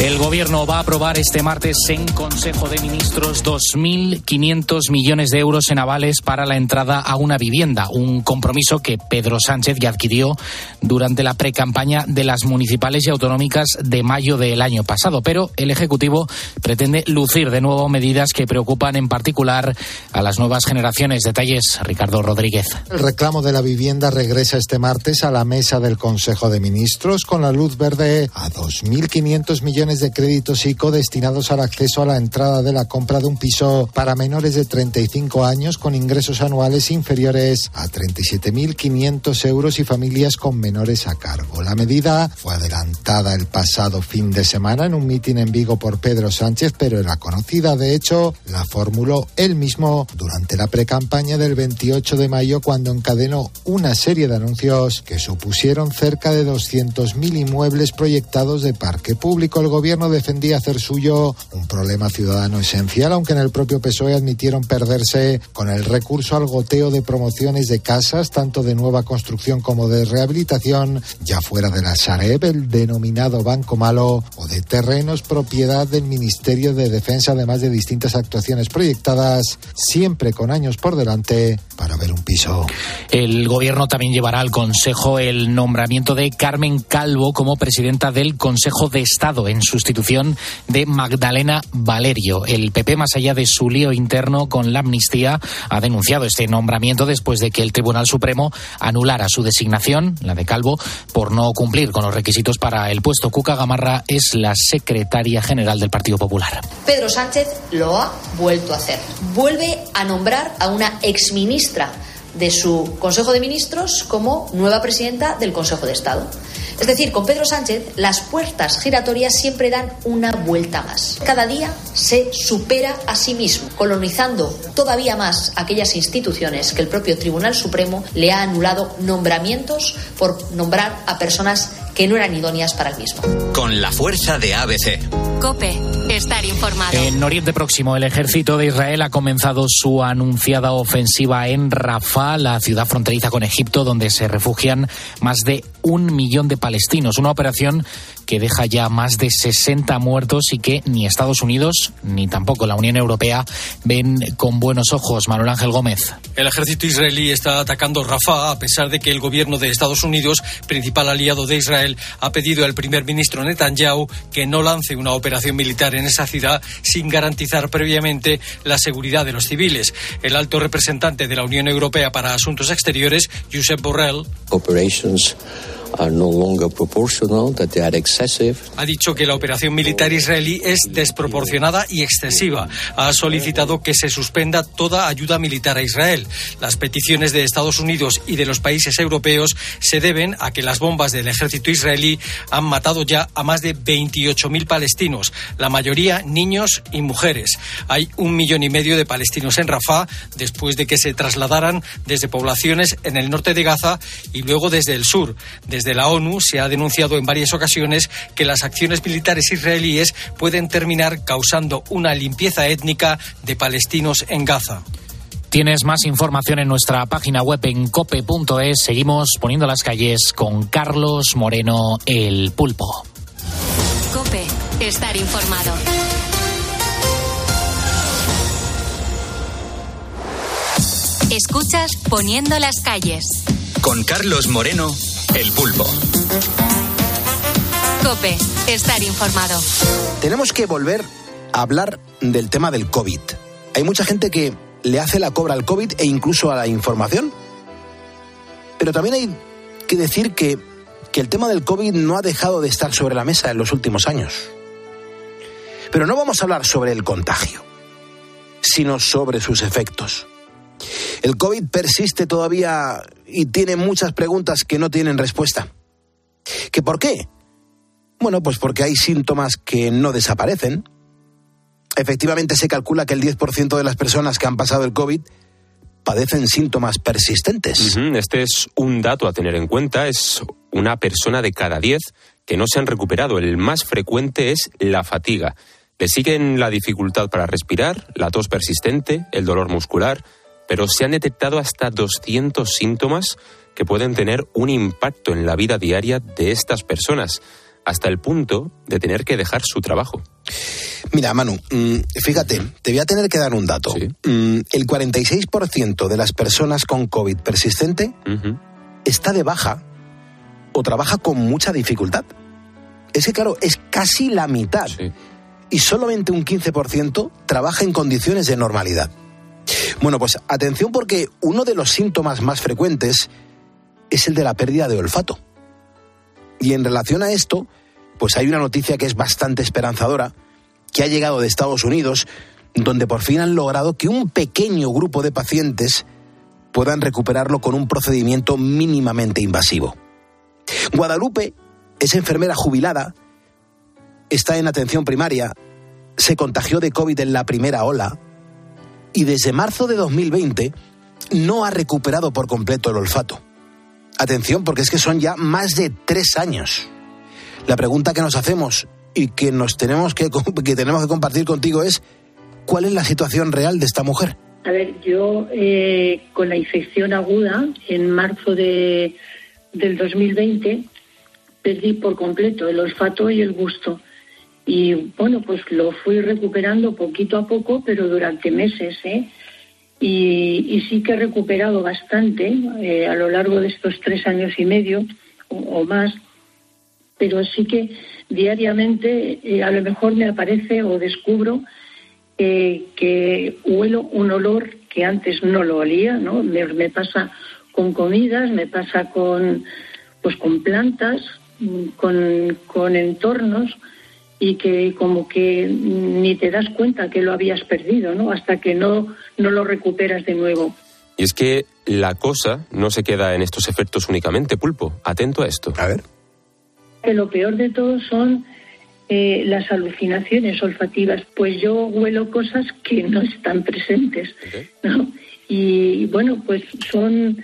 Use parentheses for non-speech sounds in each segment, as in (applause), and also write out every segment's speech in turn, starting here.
El Gobierno va a aprobar este martes en Consejo de Ministros 2.500 millones de euros en avales para la entrada a una vivienda, un compromiso que Pedro Sánchez ya adquirió durante la precampaña de las municipales y autonómicas de mayo del año pasado. Pero el Ejecutivo pretende lucir de nuevo medidas que preocupan en particular a las nuevas generaciones. Detalles, Ricardo Rodríguez. El reclamo de la vivienda regresa este martes a la mesa del Consejo de Ministros con la luz verde a 2.500 millones de créditos ICO destinados al acceso a la entrada de la compra de un piso para menores de 35 años con ingresos anuales inferiores a 37.500 euros y familias con menores a cargo. La medida fue adelantada el pasado fin de semana en un mitin en Vigo por Pedro Sánchez, pero era conocida. De hecho, la formuló él mismo durante la precampaña del 28 de mayo cuando encadenó una serie de anuncios que supusieron cerca de 200.000 inmuebles proyectados de parque público. El gobierno defendía hacer suyo un problema ciudadano esencial, aunque en el propio PSOE admitieron perderse con el recurso al goteo de promociones de casas, tanto de nueva construcción como de rehabilitación, ya fuera de la Sareb, el denominado Banco Malo, o de terrenos propiedad del Ministerio de Defensa, además de distintas actuaciones proyectadas, siempre con años por delante, para ver un piso. El gobierno también llevará al Consejo el nombramiento de Carmen Calvo como presidenta del Consejo de Estado en sustitución de Magdalena Valerio. El PP, más allá de su lío interno con la amnistía, ha denunciado este nombramiento después de que el Tribunal Supremo anulara su designación, la de Calvo, por no cumplir con los requisitos para el puesto. Cuca Gamarra es la secretaria general del Partido Popular. Pedro Sánchez lo ha vuelto a hacer. Vuelve a nombrar a una exministra de su Consejo de Ministros como nueva presidenta del Consejo de Estado. Es decir, con Pedro Sánchez las puertas giratorias siempre dan una vuelta más. Cada día se supera a sí mismo, colonizando todavía más aquellas instituciones que el propio Tribunal Supremo le ha anulado nombramientos por nombrar a personas que no eran idóneas para el mismo. Con la fuerza de ABC. Cope, estar informado. En Oriente Próximo, el ejército de Israel ha comenzado su anunciada ofensiva en Rafah, la ciudad fronteriza con Egipto, donde se refugian más de un millón de palestinos. Una operación que deja ya más de 60 muertos y que ni Estados Unidos ni tampoco la Unión Europea ven con buenos ojos. Manuel Ángel Gómez. El ejército israelí está atacando Rafah a pesar de que el gobierno de Estados Unidos, principal aliado de Israel, ha pedido al primer ministro Netanyahu que no lance una operación militar en esa ciudad sin garantizar previamente la seguridad de los civiles. El alto representante de la Unión Europea para Asuntos Exteriores, Josep Borrell, ha dicho que la operación militar israelí es desproporcionada y excesiva. Ha solicitado que se suspenda toda ayuda militar a Israel. Las peticiones de Estados Unidos y de los países europeos se deben a que las bombas del ejército israelí han matado ya a más de 28.000 palestinos, la mayoría niños y mujeres. Hay un millón y medio de palestinos en Rafah después de que se trasladaran desde poblaciones en el norte de Gaza y luego desde el sur. Desde la ONU se ha denunciado en varias ocasiones que las acciones militares israelíes pueden terminar causando una limpieza étnica de palestinos en Gaza. Tienes más información en nuestra página web en cope.es. Seguimos poniendo las calles con Carlos Moreno, el pulpo. Cope, estar informado. Escuchas Poniendo las calles. Con Carlos Moreno, el pulpo. Cope, estar informado. Tenemos que volver a hablar del tema del COVID. Hay mucha gente que le hace la cobra al COVID e incluso a la información. Pero también hay que decir que, que el tema del COVID no ha dejado de estar sobre la mesa en los últimos años. Pero no vamos a hablar sobre el contagio, sino sobre sus efectos. El COVID persiste todavía y tiene muchas preguntas que no tienen respuesta. ¿Que por qué? Bueno, pues porque hay síntomas que no desaparecen. Efectivamente se calcula que el 10% de las personas que han pasado el COVID padecen síntomas persistentes. Este es un dato a tener en cuenta. Es una persona de cada 10 que no se han recuperado. El más frecuente es la fatiga. Le siguen la dificultad para respirar, la tos persistente, el dolor muscular, pero se han detectado hasta 200 síntomas que pueden tener un impacto en la vida diaria de estas personas, hasta el punto de tener que dejar su trabajo. Mira, Manu, mm, fíjate, te voy a tener que dar un dato. Mm, el 46% de las personas con COVID persistente está de baja o trabaja con mucha dificultad. Es que, claro, es casi la mitad. Y solamente un 15% trabaja en condiciones de normalidad. Bueno, pues atención porque uno de los síntomas más frecuentes es el de la pérdida de olfato. Y en relación a esto, pues hay una noticia que es bastante esperanzadora, que ha llegado de Estados Unidos, donde por fin han logrado que un pequeño grupo de pacientes puedan recuperarlo con un procedimiento mínimamente invasivo. Guadalupe es enfermera jubilada, está en atención primaria, se contagió de COVID en la primera ola y desde marzo de 2020 no ha recuperado por completo el olfato. Atención, porque es que son ya más de tres años. La pregunta que nos hacemos y que nos tenemos que, que tenemos que compartir contigo es ¿cuál es la situación real de esta mujer? A ver, yo eh, con la infección aguda en marzo de, del 2020 perdí por completo el olfato y el gusto. Y bueno, pues lo fui recuperando poquito a poco, pero durante meses, ¿eh? Y, sí que he recuperado bastante eh, a lo largo de estos tres años y medio o, más, pero sí que diariamente eh, a lo mejor me aparece o descubro que huelo un olor que antes no lo olía, ¿no? Me, pasa con comidas, me pasa con pues con plantas, con, con entornos y que como que ni te das cuenta que lo habías perdido, ¿no? Hasta que no, no lo recuperas de nuevo. Y es que la cosa no se queda en estos efectos únicamente, Pulpo. Atento a esto. A ver. Que lo peor de todo son eh, las alucinaciones olfativas, pues yo huelo cosas que no están presentes, ¿no? Y bueno, pues son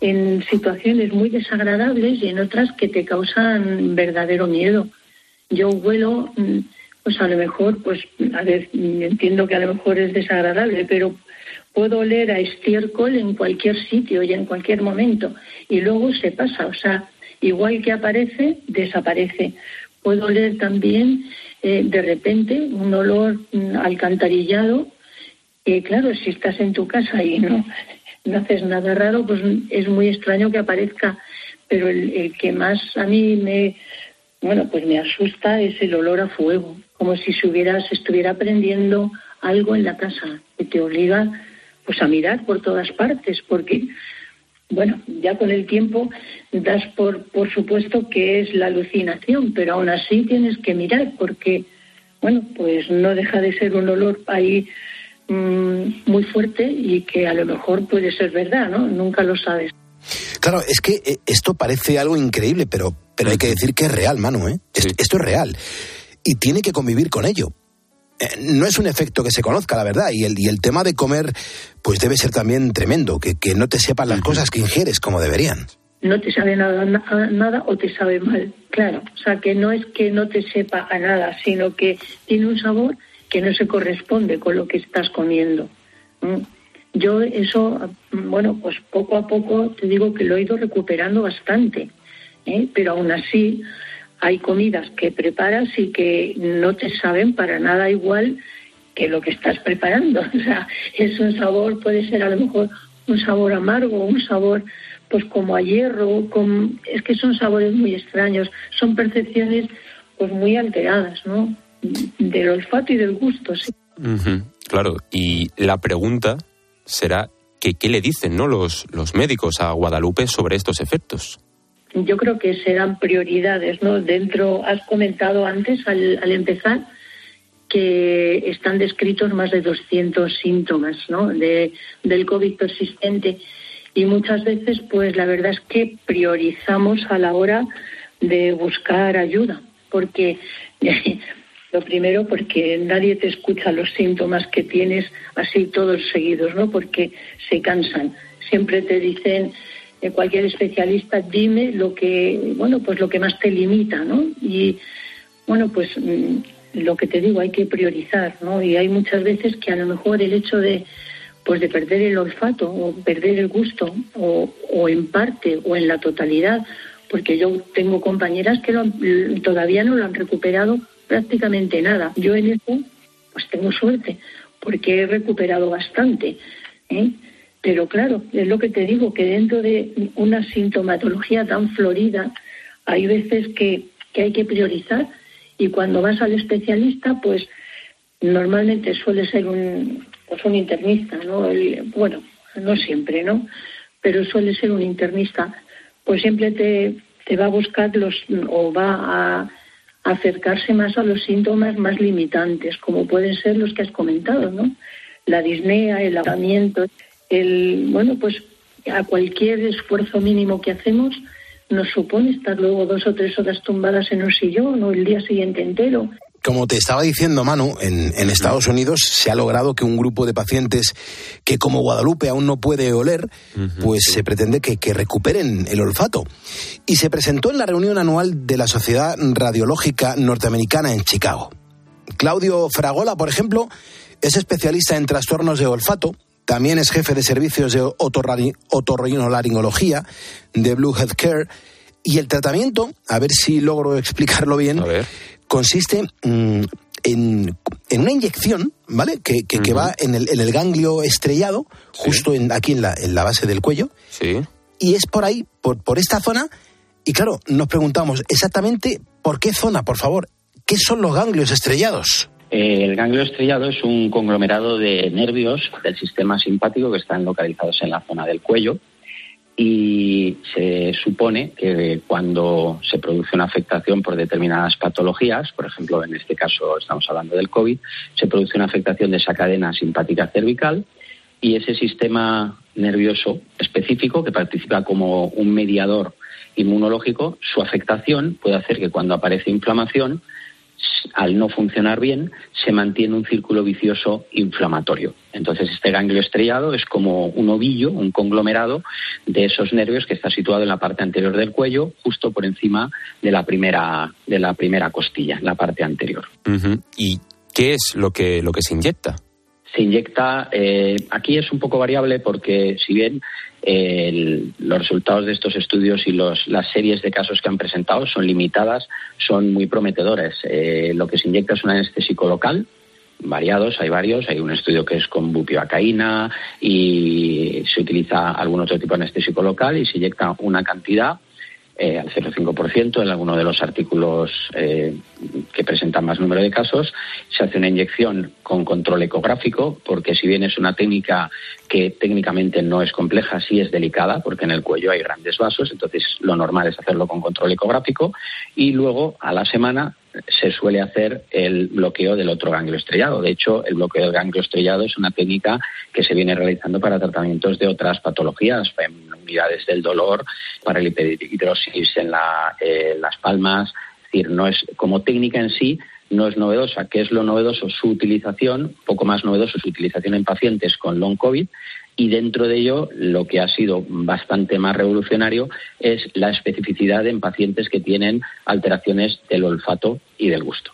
en situaciones muy desagradables y en otras que te causan verdadero miedo yo huelo, mm, pues a lo mejor, pues a ver, entiendo que a lo mejor es desagradable, pero puedo oler a estiércol en cualquier sitio y en cualquier momento y luego se pasa, o sea, igual que aparece, desaparece. Puedo oler también eh, de repente un olor mm, alcantarillado, que claro, si estás en tu casa y no, (laughs) no haces nada raro, pues es muy extraño que aparezca, pero el que más a mí me, bueno, pues me asusta es el olor a fuego, como si se, hubiera, se estuviera prendiendo algo en la casa, que te obliga pues a mirar por todas partes, porque bueno, ya con el tiempo das por, por supuesto que es la alucinación, pero aún así tienes que mirar porque, bueno, pues no deja de ser un olor ahí mm, muy fuerte y que a lo mejor puede ser verdad, ¿no? Nunca lo sabes. Claro, es que eh, esto parece algo increíble, pero, pero hay que decir que es real, Manu, ¿eh? Esto, es real. Y tiene que convivir con ello. Eh, no es un efecto que se conozca, la verdad, y el, y el tema de comer, pues debe ser también tremendo, que, que no te sepan las cosas que ingieres como deberían. No te sabe nada, nada o te sabe mal, claro. O sea, que no es que no te sepa a nada, sino que tiene un sabor que no se corresponde con lo que estás comiendo. Yo eso, bueno, pues poco a poco te digo que lo he ido recuperando bastante, ¿eh? pero aún así hay comidas que preparas y que no te saben para nada igual que lo que estás preparando. (laughs) O sea, es un sabor, puede ser a lo mejor un sabor amargo, un sabor pues como a hierro, con... es que son sabores muy extraños, son percepciones pues muy alteradas, ¿no? Del olfato y del gusto, sí. Claro, y la pregunta será que qué le dicen ¿no? los, los médicos a Guadalupe sobre estos efectos. Yo creo que serán prioridades, ¿no? Dentro, has comentado antes al, al empezar que están descritos más de 200 síntomas ¿no? de, del COVID persistente y muchas veces pues la verdad es que priorizamos a la hora de buscar ayuda porque (laughs) lo primero, porque nadie te escucha los síntomas que tienes así todos seguidos, ¿no? Porque se cansan. Siempre te dicen eh, cualquier especialista, dime lo que, bueno, pues lo que más te limita, ¿no? Y bueno, pues mm, lo que te digo, hay que priorizar, ¿no? Y hay muchas veces que a lo mejor el hecho de pues de perder el olfato o perder el gusto o, o en parte o en la totalidad, porque yo tengo compañeras que todavía no lo han recuperado prácticamente nada. Yo en eso pues tengo suerte porque he recuperado bastante. ¿eh? Pero claro, es lo que te digo, que dentro de una sintomatología tan florida hay veces que, que hay que priorizar y cuando vas al especialista, pues normalmente suele ser un, pues un internista, ¿no? bueno, no siempre, ¿no? Pero suele ser un internista, pues siempre te, te va a buscar los, o va a acercarse más a los síntomas más limitantes, como pueden ser los que has comentado, ¿no? La disnea, el ahogamiento, el, bueno, pues a cualquier esfuerzo mínimo que hacemos nos supone estar luego dos o tres horas tumbadas en un sillón o el día siguiente entero. Como te estaba diciendo, Manu, en, Estados Unidos se ha logrado que un grupo de pacientes que como Guadalupe aún no puede oler, pues se pretende que, que, recuperen el olfato. Y se presentó en la reunión anual de la Sociedad Radiológica Norteamericana en Chicago. Claudio Fragola, por ejemplo, es especialista en trastornos de olfato, también es jefe de servicios de otorrinolaringología de Blue Health Care. Y el tratamiento, a ver si logro (laughs) explicarlo bien, consiste mm, en, una inyección, ¿vale? Que, que, va en el, en el, ganglio estrellado, justo en, aquí en la, en la base del cuello. Sí. Y es por ahí, por, por esta zona. Y claro, nos preguntamos exactamente por qué zona, por favor. ¿Qué son los ganglios estrellados? El ganglio estrellado es un conglomerado de nervios del sistema simpático que están localizados en la zona del cuello y se supone que cuando se produce una afectación por determinadas patologías, por ejemplo, en este caso estamos hablando del COVID, se produce una afectación de esa cadena simpática cervical y ese sistema nervioso específico que participa como un mediador inmunológico, su afectación puede hacer que cuando aparece inflamación al no funcionar bien, se mantiene un círculo vicioso inflamatorio. Entonces, este ganglio estrellado es como un ovillo, un conglomerado de esos nervios que está situado en la parte anterior del cuello, justo por encima de la primera, de la primera costilla, la parte anterior. ¿Y qué es lo que, lo que se inyecta? Se inyecta, eh, aquí es un poco variable porque si bien los resultados de estos estudios y las series de casos que han presentado son limitadas, son muy prometedores. Eh, lo que se inyecta es un anestésico local, variados, hay varios. Hay un estudio que es con bupivacaína y se utiliza algún otro tipo de anestésico local y se inyecta una cantidad eh, al 0,5% en alguno de los artículos eh, que presentan más número de casos. Se hace una inyección con control ecográfico, porque si bien es una técnica que técnicamente no es compleja, sí es delicada, porque en el cuello hay grandes vasos, entonces lo normal es hacerlo con control ecográfico. Y luego, a la semana, se suele hacer el bloqueo del otro ganglio estrellado. De hecho, el bloqueo del ganglio estrellado es una técnica que se viene realizando para tratamientos de otras patologías, unidades del dolor, para el hidrosis en, en las palmas. Es decir, no es como técnica en sí, no es novedosa. ¿Qué es lo novedoso? Su utilización, poco más novedoso, su utilización en pacientes con long COVID y dentro de ello lo que ha sido bastante más revolucionario es la especificidad en pacientes que tienen alteraciones del olfato y del gusto.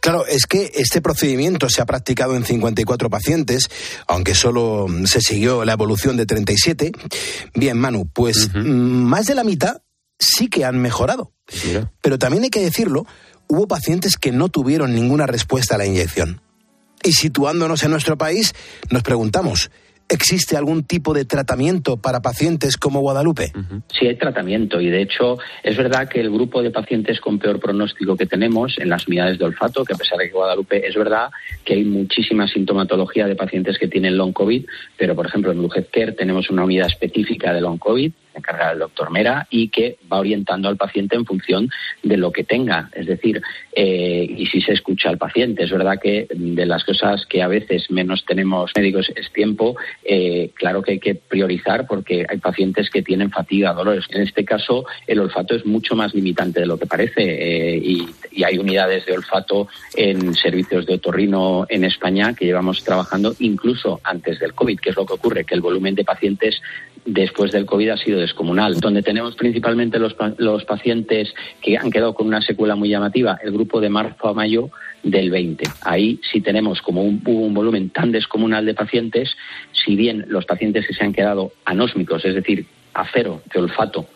Claro, es que este procedimiento se ha practicado en 54 pacientes, aunque solo se siguió la evolución de 37. Bien, Manu, pues mm, más de la mitad sí que han mejorado. Pero también hay que decirlo, hubo pacientes que no tuvieron ninguna respuesta a la inyección. Y situándonos en nuestro país, nos preguntamos, ¿Existe algún tipo de tratamiento para pacientes como Guadalupe? Sí, hay tratamiento y de hecho es verdad que el grupo de pacientes con peor pronóstico que tenemos en las unidades de olfato, que a pesar de que Guadalupe es verdad que hay muchísima sintomatología de pacientes que tienen long COVID, pero por ejemplo en Blue Care tenemos una unidad específica de long COVID encargada el doctor Mera y que va orientando al paciente en función de lo que tenga. Es decir, eh, y si se escucha al paciente. Es verdad que de las cosas que a veces menos tenemos médicos es tiempo. Eh, claro que hay que priorizar porque hay pacientes que tienen fatiga, dolores. En este caso, el olfato es mucho más limitante de lo que parece eh, y, hay unidades de olfato en servicios de otorrino en España que llevamos trabajando incluso antes del COVID. ¿Qué es lo que ocurre? Que el volumen de pacientes después del COVID ha sido descomunal. Donde tenemos principalmente los, los pacientes que han quedado con una secuela muy llamativa, el grupo de marzo a mayo del 20. Ahí sí tenemos como un, un volumen tan descomunal de pacientes, si bien los pacientes que se han quedado anósmicos, es decir, a cero de olfato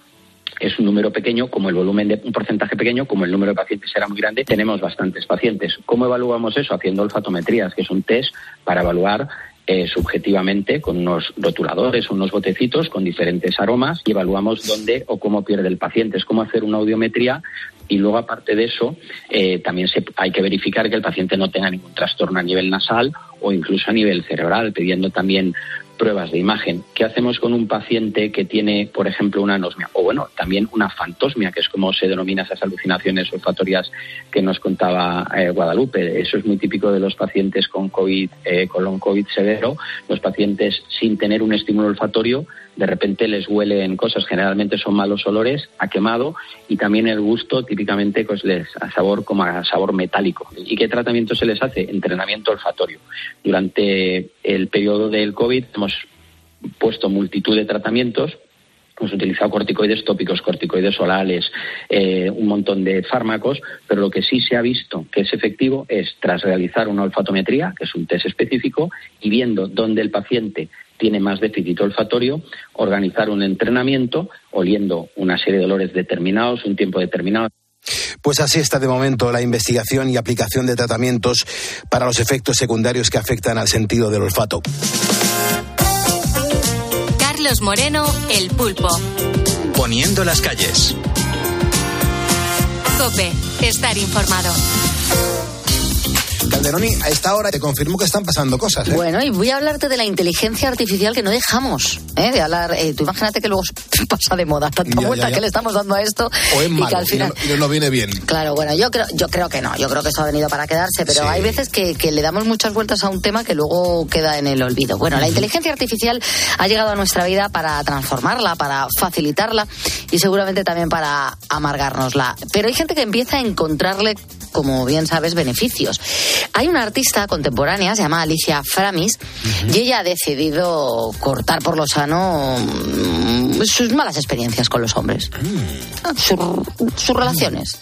es un número pequeño, como el volumen de un porcentaje pequeño, como el número de pacientes era muy grande, tenemos bastantes pacientes. ¿Cómo evaluamos eso? Haciendo olfatometrías, que es un test para evaluar eh, subjetivamente con unos rotuladores, unos botecitos con diferentes aromas y evaluamos dónde o cómo pierde el paciente. Es como hacer una audiometría y luego, aparte de eso, eh, también hay que verificar que el paciente no tenga ningún trastorno a nivel nasal o incluso a nivel cerebral, pidiendo también pruebas de imagen. ¿Qué hacemos con un paciente que tiene, por ejemplo, una anosmia? O bueno, también una fantosmia, que es como se denomina esas alucinaciones olfatorias que nos contaba eh, Guadalupe. Eso es muy típico de los pacientes con COVID, eh, con COVID severo. Los pacientes sin tener un estímulo olfatorio, de repente les huelen cosas, generalmente son malos olores, a quemado y también el gusto típicamente pues les a sabor como a sabor metálico. ¿Y qué tratamiento se les hace? Entrenamiento olfatorio. Durante el periodo del COVID hemos puesto multitud de tratamientos hemos utilizado corticoides tópicos, corticoides orales, eh, un montón de fármacos, pero lo que sí se ha visto que es efectivo es, tras realizar una olfatometría, que es un test específico, y viendo dónde el paciente tiene más déficit olfatorio, organizar un entrenamiento oliendo una serie de olores determinados, un tiempo determinado. Pues así está de momento la investigación y aplicación de tratamientos para los efectos secundarios que afectan al sentido del olfato. Carlos Moreno, El Pulpo. Poniendo las calles. Cope, estar informado. Calderoni, a esta hora te confirmo que están pasando cosas. ¿eh? Bueno, y voy a hablarte de la inteligencia artificial que no dejamos ¿eh? de hablar. Eh, tú imagínate que luego (laughs) pasa de moda tanta Ya, vuelta ya, ya. que le estamos dando a esto O es y malo, que al final. y no, y no viene bien. Claro, bueno, yo creo, yo creo que no, yo creo que eso ha venido para quedarse, pero Sí. hay veces que, que le damos muchas vueltas a un tema que luego queda en el olvido. Bueno, la inteligencia artificial ha llegado a nuestra vida para transformarla, para facilitarla y seguramente también para amargárnosla. Pero hay gente que empieza a encontrarle como bien sabes, beneficios. Hay una artista contemporánea, se llama Alicia Framis, y ella ha decidido cortar por lo sano mm, sus malas experiencias con los hombres. Ah, Sus, sus relaciones.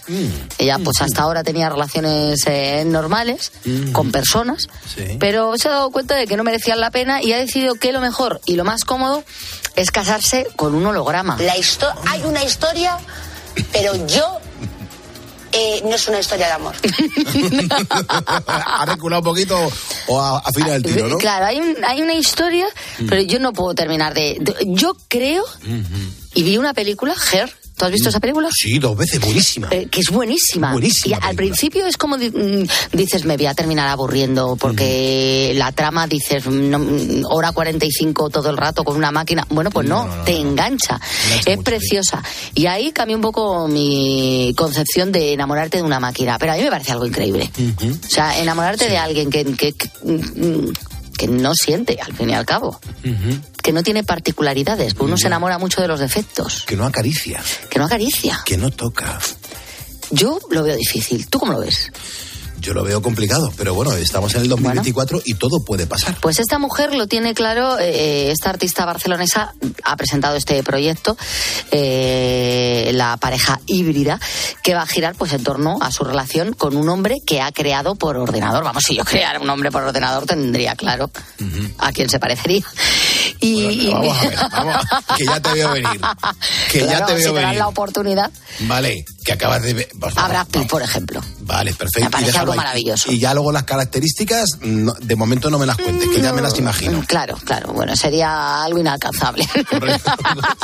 Ella, pues hasta ahora tenía relaciones eh, normales con personas, Sí. pero se ha dado cuenta de que no merecían la pena y ha decidido que lo mejor y lo más cómodo es casarse con un holograma. La histo- hay una historia, pero yo eh, no es una historia de amor. ha reculado un poquito o a- afina el tiro, ¿no? Claro, hay, un- hay una historia, pero yo no puedo terminar de, de- Yo creo, y vi una película, Her. ¿Tú has visto esa película? Sí, dos veces, buenísima. Eh, que es buenísima. Buenísima Y al principio es como mm, dices, me voy a terminar aburriendo porque la trama dices, no, mm, hora 45 todo el rato con una máquina. Bueno, pues no, te engancha. es preciosa. Y ahí cambió un poco mi concepción de enamorarte de una máquina. Pero a mí me parece algo increíble. O sea, enamorarte de alguien que, que, que, mm, que no siente, al fin y al cabo. Que no tiene particularidades. Porque uno se enamora mucho de los defectos. Que no acaricia, Que no acaricia. que no toca. Yo lo veo difícil. ¿Tú cómo lo ves? Yo lo veo complicado, pero bueno, estamos en el 2024 y todo puede pasar. Pues esta mujer lo tiene claro, eh, esta artista barcelonesa ha presentado este proyecto, eh, la pareja híbrida, que va a girar pues en torno a su relación con un hombre que ha creado por ordenador. Vamos, si yo creara un hombre por ordenador tendría claro a quién se parecería. Y, y- Vamos a ver, vamos a- que ya te veo venir. Que ya te si veo me dan venir. la oportunidad, Vale, que acabas de ver. Pitt, por ejemplo. Vale, perfecto. Me parece Y déjalo algo ahí. maravilloso. Y ya luego las características, no- de momento no me las cuentes, que ya me las imagino. Claro, claro, bueno, sería algo inalcanzable.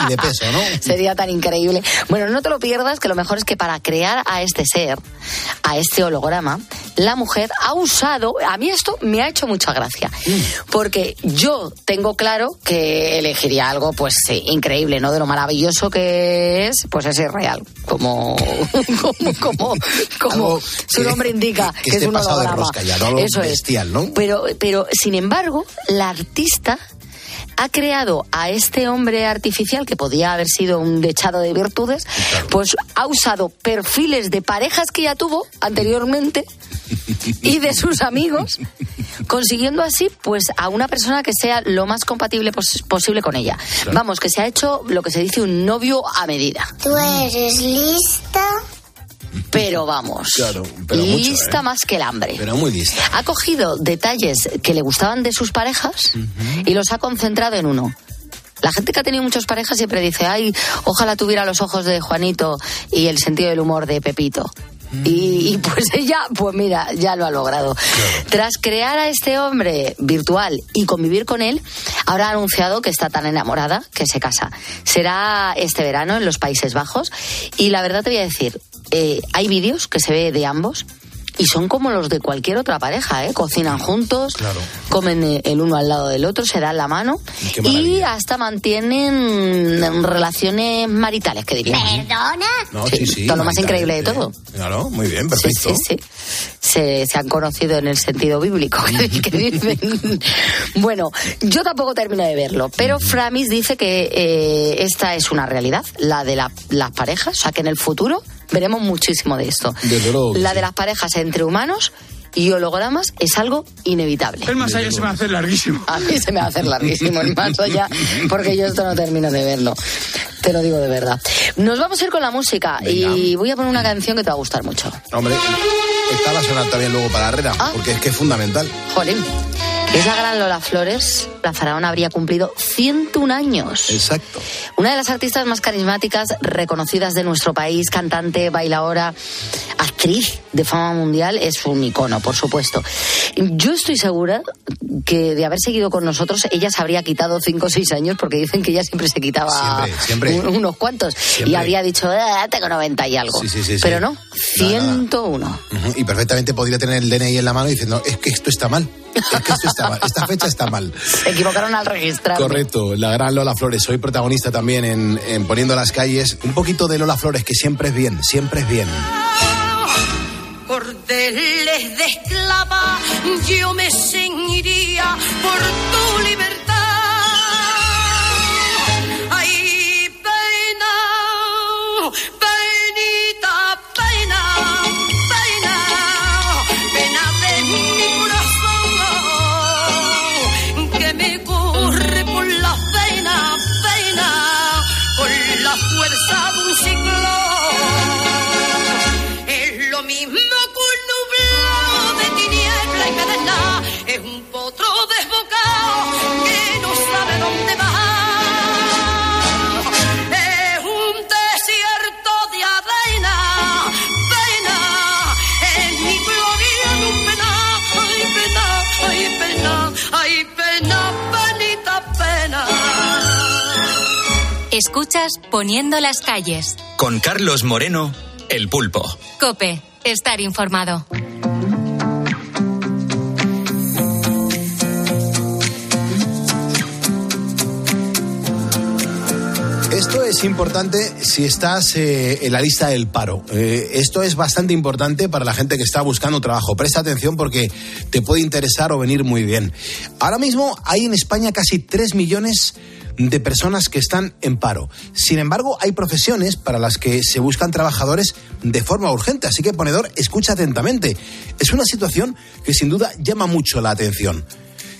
y de peso, ¿no? (laughs) Sería tan increíble. Bueno, no te lo pierdas, que lo mejor es que para crear a este ser, a este holograma, la mujer ha usado, a mí esto me ha hecho mucha gracia, porque yo tengo claro que elegiría algo, pues sí, increíble, ¿no? De lo maravilloso que es, pues es irreal, como, (laughs) como, como, como Algo su que- nombre indica, (laughs) que que, es un pasado de holograma. rosca ya, no Eso es. bestial, ¿no? Pero, pero, sin embargo, la artista ha creado a este hombre artificial, que podía haber sido un dechado de virtudes, pues ha usado perfiles de parejas que ya tuvo anteriormente (laughs) y de sus amigos, consiguiendo así pues a una persona que sea lo más compatible pos- posible con ella. Vamos, que se ha hecho lo que se dice un novio a medida. ¿Tú eres lista? Pero vamos, Claro, pero mucho, lista ¿eh? más que el hambre. Pero muy lista. Ha cogido detalles que le gustaban de sus parejas y los ha concentrado en uno. La gente que ha tenido muchas parejas siempre dice, ay, ojalá tuviera los ojos de Juanito y el sentido del humor de Pepito. Y, y pues (laughs) ella, pues mira, ya lo ha logrado. Tras crear a este hombre virtual y convivir con él, ahora ha anunciado que está tan enamorada que se casa. Será este verano en los Países Bajos. Y la verdad te voy a decir, eh, hay vídeos que se ve de ambos y son como los de cualquier otra pareja, ¿eh? Cocinan juntos, comen eh, el uno al lado del otro, se dan la mano y hasta mantienen relaciones maritales, que diría. ¿Perdona? No, sí, sí. todo lo más increíble de sí. todo. Claro, muy bien, Sí, perfecto. sí, sí. Se, se han conocido en el sentido bíblico, (laughs) que dicen. Bueno, yo tampoco termino de verlo, pero Framis dice que eh, esta es una realidad, la de la- las parejas, o sea que en el futuro veremos muchísimo de esto. Desde luego La sí. de las parejas entre humanos y hologramas es algo inevitable. El más allá se me va a hacer larguísimo. A mí se me va a hacer larguísimo el más allá, (laughs) porque yo esto no termino de verlo. Te lo digo de verdad. Nos vamos a ir con la música y voy a poner una canción que te va a gustar mucho. Hombre, esta va a sonar también luego para Herrera, Ah. porque es que es fundamental. Jolín. Es la gran Lola Flores. La faraona habría cumplido 101 años. Exacto. Una de las artistas más carismáticas, reconocidas de nuestro país, cantante, bailadora, actriz de fama mundial, es un icono, por supuesto. Yo estoy segura que de haber seguido con nosotros, ella se habría quitado 5 o 6 años, porque dicen que ella siempre se quitaba Siempre, siempre. un- unos cuantos. Y habría dicho, "Ah, tengo 90 y algo. Sí, sí, sí. Pero no, Nada, nada. 101. Ujú, Y perfectamente podría tener el DNI en la mano diciendo, es que esto está mal. Es que esto está mal. Esta fecha está mal. Se equivocaron al registrar. Correcto, la gran Lola Flores. Soy protagonista también en, en Poniendo las calles. Un poquito de Lola Flores, que siempre es bien, siempre es bien. cordeles de esclava, yo me ceñiría por tu libertad. Dónde va. Es un desierto de arena, pena. Es mi gloria en un pena. Ay, pena, ay, pena, ay, pena, penita, pena. Escuchas Poniendo las calles. Con Carlos Moreno, El Pulpo. Cope, estar informado. Es importante si estás eh, en la lista del paro. Eh, esto es bastante importante para la gente que está buscando trabajo. Presta atención porque te puede interesar o venir muy bien. Ahora mismo hay en España casi 3 millones de personas que están en paro. Sin embargo, hay profesiones para las que se buscan trabajadores de forma urgente. Así que, ponedor, escucha atentamente. Es una situación que sin duda llama mucho la atención.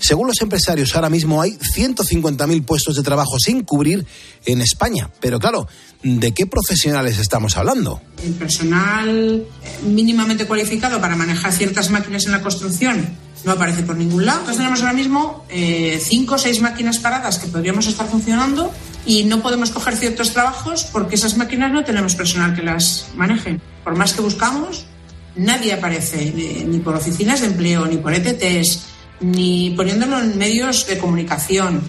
Según los empresarios, ahora mismo hay 150.000 puestos de trabajo sin cubrir en España. Pero claro, ¿de qué profesionales estamos hablando? El personal mínimamente cualificado para manejar ciertas máquinas en la construcción no aparece por ningún lado. Entonces tenemos ahora mismo eh, cinco o seis máquinas paradas que podríamos estar funcionando y no podemos coger ciertos trabajos porque esas máquinas no tenemos personal que las maneje. Por más que buscamos, nadie aparece, eh, ni por oficinas de empleo, ni por ETTs, ni poniéndolo en medios de comunicación.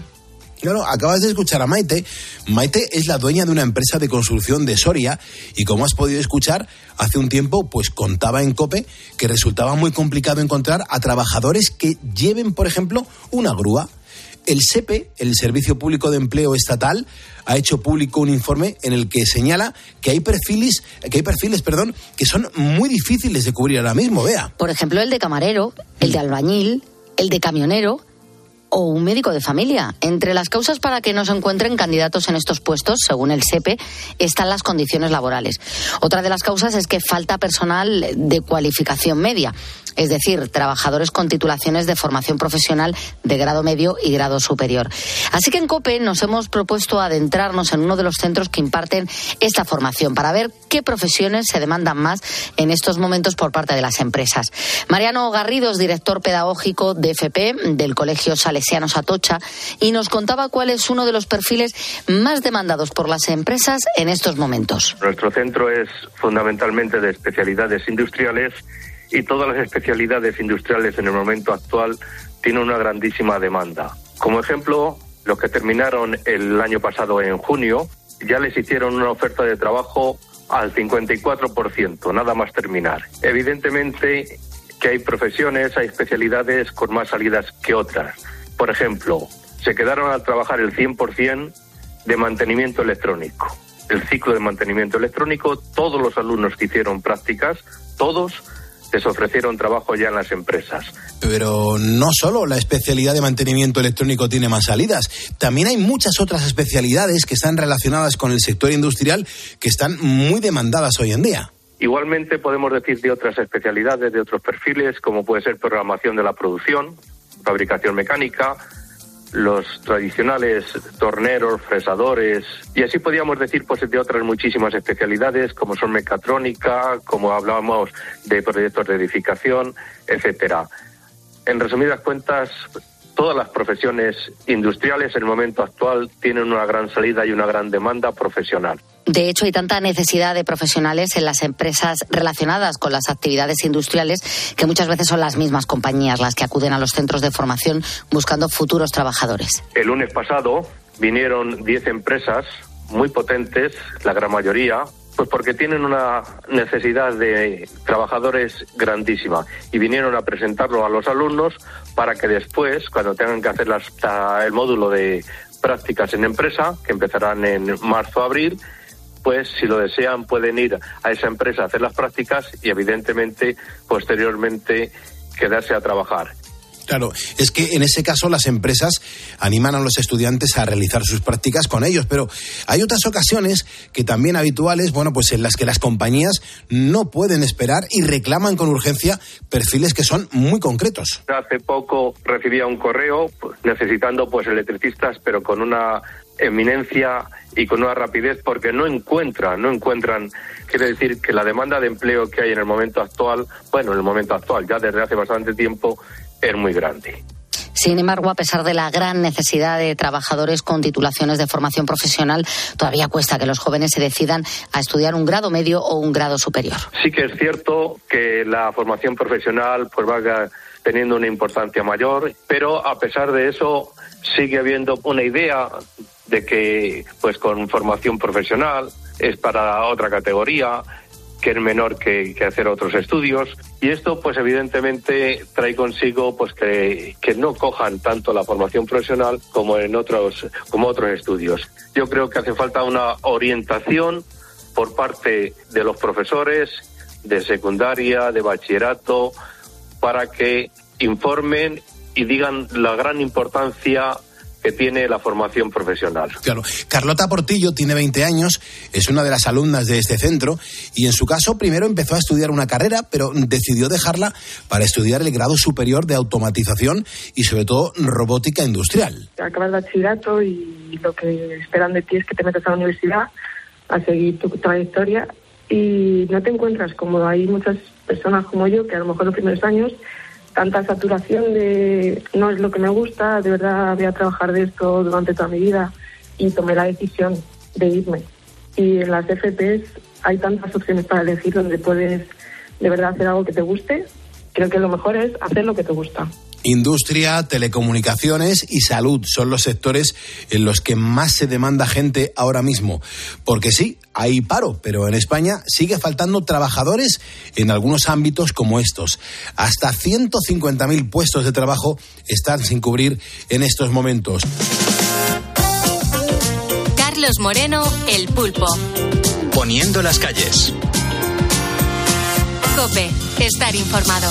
Claro, acabas de escuchar a Maite. Maite es la dueña de una empresa de construcción de Soria y como has podido escuchar, hace un tiempo pues contaba en COPE que resultaba muy complicado encontrar a trabajadores que lleven, por ejemplo, una grúa. El SEPE, el Servicio Público de Empleo Estatal, ha hecho público un informe en el que señala que hay perfiles, que hay perfiles, perdón, que son muy difíciles de cubrir ahora mismo, vea. Por ejemplo, el de camarero, el de albañil, el de camionero o un médico de familia. Entre las causas para que no se encuentren candidatos en estos puestos, según el SEPE, están las condiciones laborales. Otra de las causas es que falta personal de cualificación media, es decir, trabajadores con titulaciones de formación profesional de grado medio y grado superior. Así que en COPE nos hemos propuesto adentrarnos en uno de los centros que imparten esta formación para ver qué profesiones se demandan más en estos momentos por parte de las empresas. Mariano Garridos, director pedagógico de FP del Colegio Salesiano Atocha, y nos contaba cuál es uno de los perfiles más demandados por las empresas en estos momentos. Nuestro centro es fundamentalmente de especialidades industriales y todas las especialidades industriales en el momento actual tienen una grandísima demanda. Como ejemplo, los que terminaron el año pasado en junio ya les hicieron una oferta de trabajo al 54%, nada más terminar. Evidentemente que hay profesiones, hay especialidades con más salidas que otras. Por ejemplo, se quedaron a trabajar el 100% de mantenimiento electrónico. El ciclo de mantenimiento electrónico, todos los alumnos que hicieron prácticas, todos les ofrecieron trabajo ya en las empresas. Pero no solo la especialidad de mantenimiento electrónico tiene más salidas, también hay muchas otras especialidades que están relacionadas con el sector industrial que están muy demandadas hoy en día. Igualmente podemos decir de otras especialidades, de otros perfiles, como puede ser programación de la producción, fabricación mecánica, los tradicionales torneros, fresadores, y así podríamos decir pues de otras muchísimas especialidades como son mecatrónica, como hablábamos de proyectos de edificación, etcétera. En resumidas cuentas, todas las profesiones industriales en el momento actual tienen una gran salida y una gran demanda profesional. De hecho, hay tanta necesidad de profesionales en las empresas relacionadas con las actividades industriales que muchas veces son las mismas compañías las que acuden a los centros de formación buscando futuros trabajadores. El lunes pasado vinieron 10 empresas muy potentes, la gran mayoría, pues porque tienen una necesidad de trabajadores grandísima y vinieron a presentarlo a los alumnos para que después, cuando tengan que hacer el módulo de prácticas en empresa, que empezarán en marzo-abril, pues si lo desean pueden ir a esa empresa a hacer las prácticas y evidentemente posteriormente quedarse a trabajar. Claro, es que en ese caso las empresas animan a los estudiantes a realizar sus prácticas con ellos, pero hay otras ocasiones que también habituales, bueno, pues en las que las compañías no pueden esperar y reclaman con urgencia perfiles que son muy concretos. Hace poco recibía un correo necesitando pues electricistas, pero con una eminencia y con una rapidez porque no encuentran, no encuentran, quiere decir que la demanda de empleo que hay en el momento actual, bueno, en el momento actual, ya desde hace bastante tiempo, es muy grande. Sin embargo, a pesar de la gran necesidad de trabajadores con titulaciones de formación profesional, todavía cuesta que los jóvenes se decidan a estudiar un grado medio o un grado superior. Sí que es cierto que la formación profesional pues va teniendo una importancia mayor, pero a pesar de eso sigue habiendo una idea de que pues con formación profesional es para otra categoría que es menor que, hacer otros estudios. Y esto pues evidentemente trae consigo pues que, que, no cojan tanto la formación profesional como en otros como otros estudios. Yo creo que hace falta una orientación por parte de los profesores de secundaria de bachillerato para que informen y digan la gran importancia que tiene la formación profesional. Claro. Carlota Portillo tiene 20 años, es una de las alumnas de este centro y en su caso primero empezó a estudiar una carrera, pero decidió dejarla para estudiar el grado superior de automatización y sobre todo robótica industrial. Acabas el bachillerato y lo que esperan de ti es que te metas a la universidad a seguir tu trayectoria y no te encuentras como hay muchas personas como yo que a lo mejor los primeros años tanta saturación de no es lo que me gusta, de verdad voy a trabajar de esto durante toda mi vida y tomé la decisión de irme. Y en las FPs hay tantas opciones para elegir donde puedes de verdad hacer algo que te guste. Creo que lo mejor es hacer lo que te gusta. Industria, telecomunicaciones y salud son los sectores en los que más se demanda gente ahora mismo. Porque sí, hay paro, pero en España sigue faltando trabajadores en algunos ámbitos como estos. Hasta 150.000 puestos de trabajo están sin cubrir en estos momentos. Carlos Moreno, El Pulpo. Poniendo las calles. Cope, estar informado.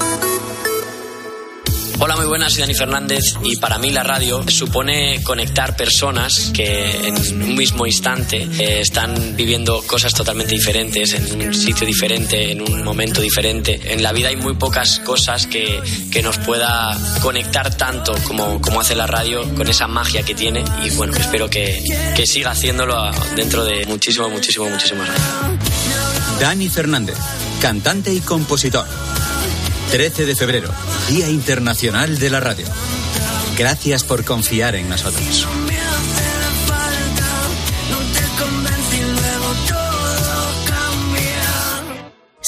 Hola, muy buenas, soy Dani Fernández y para mí la radio supone conectar personas que en un mismo instante eh, están viviendo cosas totalmente diferentes, en un sitio diferente, en un momento diferente. En la vida hay muy pocas cosas que, que nos pueda conectar tanto como, como hace la radio con esa magia que tiene y bueno, espero que, que siga haciéndolo dentro de muchísimo, muchísimo, muchísimos años. Dani Fernández, cantante y compositor. 13 de febrero, Día Internacional de la Radio. Gracias por confiar en nosotros.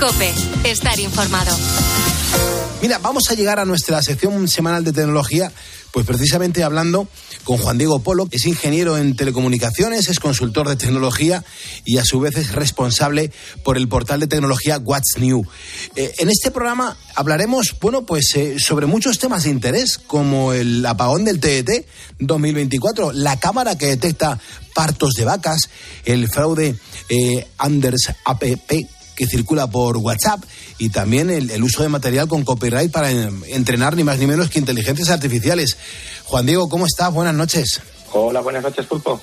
Cope, estar informado. Mira, vamos a llegar a nuestra sección semanal de tecnología, pues precisamente hablando con Juan Diego Polo, es ingeniero en telecomunicaciones, es consultor de tecnología y a su vez es responsable por el portal de tecnología What's New. Eh, en este programa hablaremos, bueno, pues eh, sobre muchos temas de interés, como el apagón del TET 2024, la cámara que detecta partos de vacas, el fraude eh, Anders App que circula por WhatsApp y también el, el uso de material con copyright para entrenar ni más ni menos que inteligencias artificiales. Juan Diego, ¿cómo estás? Buenas noches. Hola, buenas noches, Pulpo.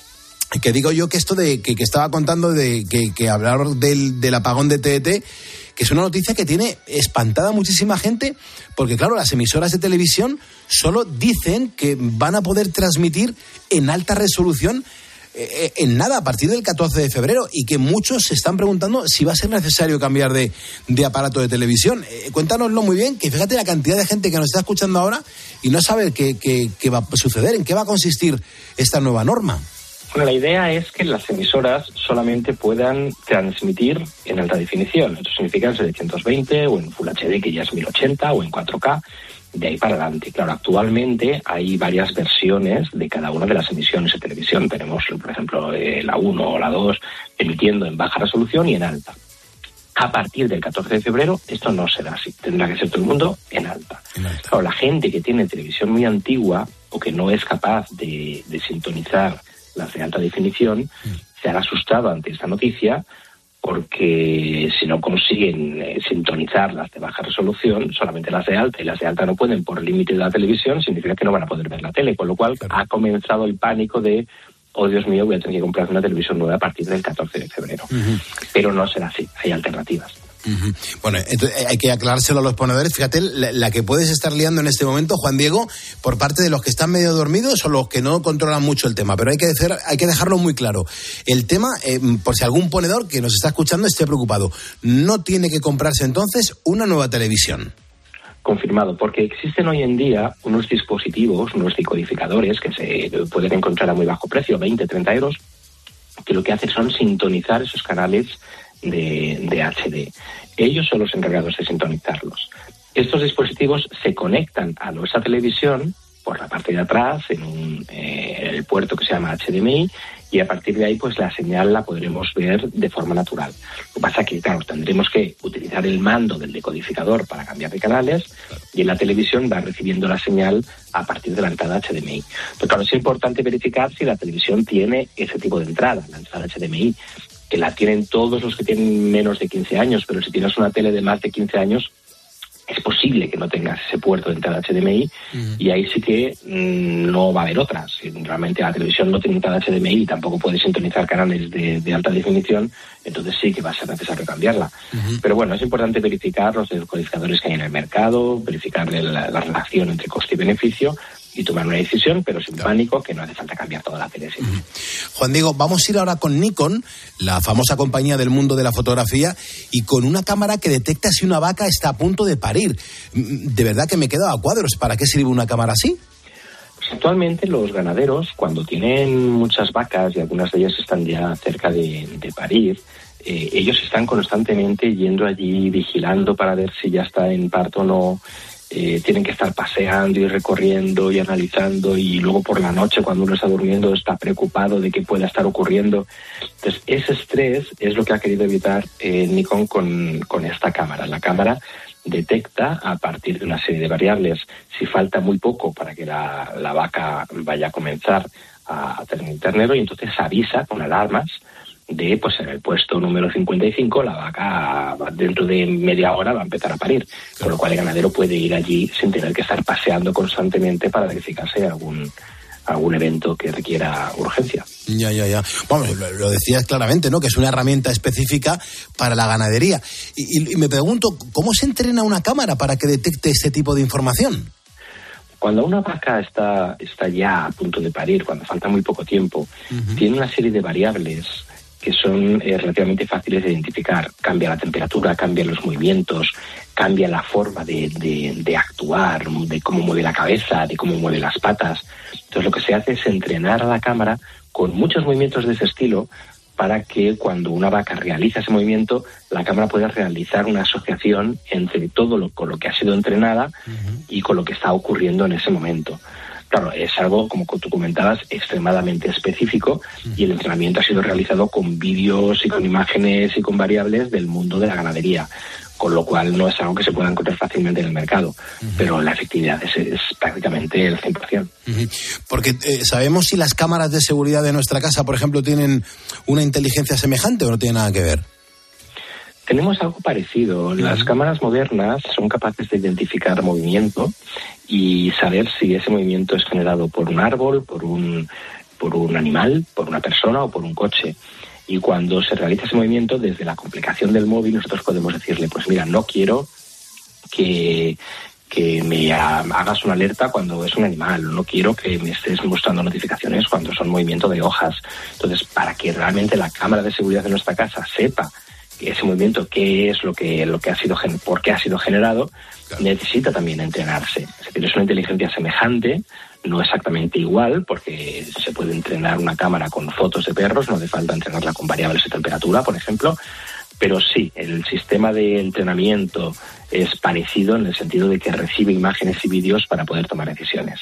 Que digo yo que esto de que, que estaba contando de que, que hablar del, del apagón de TET, que es una noticia que tiene espantada a muchísima gente, porque claro, las emisoras de televisión solo dicen que van a poder transmitir en alta resolución eh, en nada a partir del 14 de febrero y que muchos se están preguntando si va a ser necesario cambiar de, de aparato de televisión. Eh, cuéntanoslo muy bien, que fíjate la cantidad de gente que nos está escuchando ahora y no sabe qué, qué- qué va a suceder, en qué va a consistir esta nueva norma. Bueno, la idea es que las emisoras solamente puedan transmitir en alta definición. Esto significa en 720 o en Full HD, que ya es 1080, o en 4K, de ahí para adelante. Claro, actualmente hay varias versiones de cada una de las emisiones de televisión. Tenemos, por ejemplo, eh, la 1 o la 2 emitiendo en baja resolución y en alta. A partir del 14 de febrero esto no será así. Tendrá que ser todo el mundo en alta. Claro, la gente que tiene televisión muy antigua o que no es capaz de, de sintonizar las de alta definición se han asustado ante esta noticia porque si no consiguen eh, sintonizar las de baja resolución, solamente las de alta y las de alta no pueden por límite de la televisión, significa que no van a poder ver la tele, con lo cual ha comenzado el pánico de, oh Dios mío, voy a tener que comprar una televisión nueva a partir del 14 de febrero. Pero no será así, hay alternativas. Bueno, entonces eh, hay que aclarárselo a los ponedores. Fíjate la, la que puedes estar liando en este momento, Juan Diego, por parte de los que están medio dormidos o los que no controlan mucho el tema. Pero hay que, decir, hay que dejarlo muy claro. El tema, eh, por si algún ponedor que nos está escuchando esté preocupado, no tiene que comprarse entonces una nueva televisión. Confirmado, porque existen hoy en día unos dispositivos, unos decodificadores que se pueden encontrar a muy bajo precio, 20, 30 euros, que lo que hacen son sintonizar esos canales de, HD. Ellos son los encargados de sintonizarlos. Estos dispositivos se conectan a nuestra televisión por la parte de atrás, en un, eh, el puerto que se llama HDMI, y a partir de ahí, pues la señal la podremos ver de forma natural. Lo que pasa es que, claro, tendremos que utilizar el mando del decodificador para cambiar de canales, y en la televisión va recibiendo la señal a partir de la entrada HDMI. Pero claro, es importante verificar si la televisión tiene ese tipo de entrada, la entrada HDMI, que la tienen todos los que tienen menos de 15 años, pero si tienes una tele de más de 15 años, es posible que no tengas ese puerto de entrada HDMI y ahí sí que mm, no va a haber otra. Si realmente la televisión no tiene entrada HDMI y tampoco puede sintonizar canales de, de alta definición, entonces sí que va a ser necesario cambiarla. Pero bueno, es importante verificar los decodificadores que hay en el mercado, verificar la, la relación entre coste y beneficio y tomar una decisión, pero sin pánico, que no hace falta cambiar toda la tele. siempre. Juan Diego, vamos a ir ahora con Nikon, la famosa compañía del mundo de la fotografía, y con una cámara que detecta si una vaca está a punto de parir. Mm, De verdad que me quedo a cuadros. ¿Para qué sirve una cámara así? Pues actualmente los ganaderos, cuando tienen muchas vacas y algunas de ellas están ya cerca de, de parir, eh, ellos están constantemente yendo allí, vigilando para ver si ya está en parto o no. Eh, tienen que estar paseando y recorriendo y analizando y luego por la noche cuando uno está durmiendo está preocupado de qué pueda estar ocurriendo. Entonces ese estrés es lo que ha querido evitar eh, Nikon con, con esta cámara. La cámara detecta a partir de una serie de variables si falta muy poco para que la, la vaca vaya a comenzar a, a tener ternero y entonces avisa con alarmas de pues en el puesto número 55 la vaca va- dentro de media hora va a empezar a parir, con lo cual el ganadero puede ir allí sin tener que estar paseando constantemente para verificar si hay algún algún evento que requiera urgencia. Ya, ya, ya. Vamos, lo, lo decías claramente, ¿no? Que es una herramienta específica para la ganadería. Y, y- y me pregunto, ¿cómo se entrena una cámara para que detecte este tipo de información? Cuando una vaca está, está ya a punto de parir, cuando falta muy poco tiempo, tiene una serie de variables que son eh, relativamente fáciles de identificar. Cambia la temperatura, cambian los movimientos, cambia la forma de, de- de actuar, de cómo mueve la cabeza, de cómo mueve las patas. Entonces lo que se hace es entrenar a la cámara con muchos movimientos de ese estilo para que cuando una vaca realiza ese movimiento, la cámara pueda realizar una asociación entre todo lo con lo que ha sido entrenada y con lo que está ocurriendo en ese momento. Claro, es algo, como tú comentabas, extremadamente específico y el entrenamiento ha sido realizado con vídeos y con imágenes y con variables del mundo de la ganadería, con lo cual no es algo que se pueda encontrar fácilmente en el mercado, pero la efectividad es, es prácticamente el 100%. Ujú. Porque eh, sabemos si las cámaras de seguridad de nuestra casa, por ejemplo, tienen una inteligencia semejante o no tiene nada que ver. Tenemos algo parecido. Las cámaras modernas son capaces de identificar movimiento y saber si ese movimiento es generado por un árbol, por un, por un animal, por una persona o por un coche. Y cuando se realiza ese movimiento, desde la complicación del móvil, nosotros podemos decirle, pues mira, no quiero que, que me ha- hagas una alerta cuando es un animal, no quiero que me estés mostrando notificaciones cuando son movimiento de hojas. Entonces, para que realmente la cámara de seguridad de nuestra casa sepa ese movimiento, qué es lo que, lo que ha sido, por qué ha sido generado, necesita también entrenarse. Es decir, es una inteligencia semejante, no exactamente igual, porque se puede entrenar una cámara con fotos de perros, no hace falta entrenarla con variables de temperatura, por ejemplo, pero sí, el sistema de entrenamiento es parecido en el sentido de que recibe imágenes y vídeos para poder tomar decisiones.